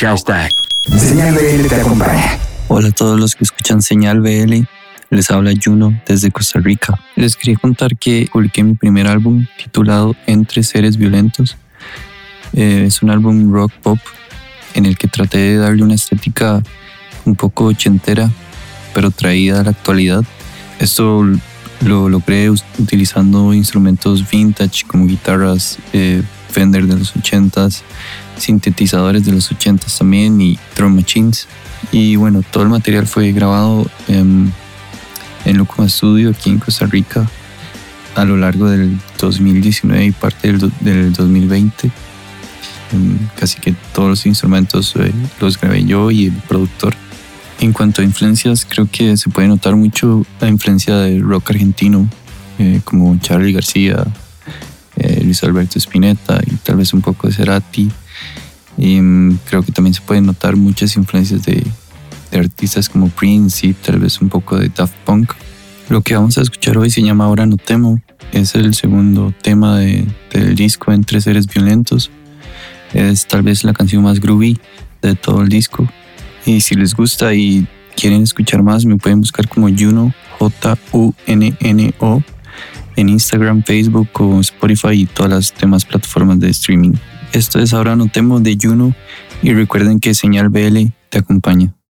Hashtag. Señal BL te acompaña. Hola a todos los que escuchan Señal BL. Les habla Juno desde Costa Rica. Les quería contar que publiqué mi primer álbum titulado Entre Seres Violentos. Eh, es un álbum rock pop en el que traté de darle una estética un poco ochentera, pero traída a la actualidad. Esto lo logré utilizando instrumentos vintage como guitarras eh, Fender de los 80s, sintetizadores de los 80s también y drum machines. Y bueno, todo el material fue grabado en, en Lucuma Studio aquí en Costa Rica a lo largo del 2019 y parte del, del 2020. Casi que todos los instrumentos eh, los grabé yo y el productor. En cuanto a influencias, creo que se puede notar mucho la influencia del rock argentino, eh, como Charlie García, eh, Luis Alberto Spinetta y tal vez un poco de Cerati. Y mm, creo que también se pueden notar muchas influencias de, artistas como Prince y tal vez un poco de Daft Punk. Lo que vamos a escuchar hoy se llama Ahora no temo. Es el segundo tema del disco Entre Seres Violentos. Es tal vez la canción más groovy de todo el disco. Y si les gusta y quieren escuchar más, me pueden buscar como Juno, J-U-N-N-O, en Instagram, Facebook o Spotify y todas las demás plataformas de streaming. Esto es Ahora No Temo de Juno y recuerden que Señal BL te acompaña.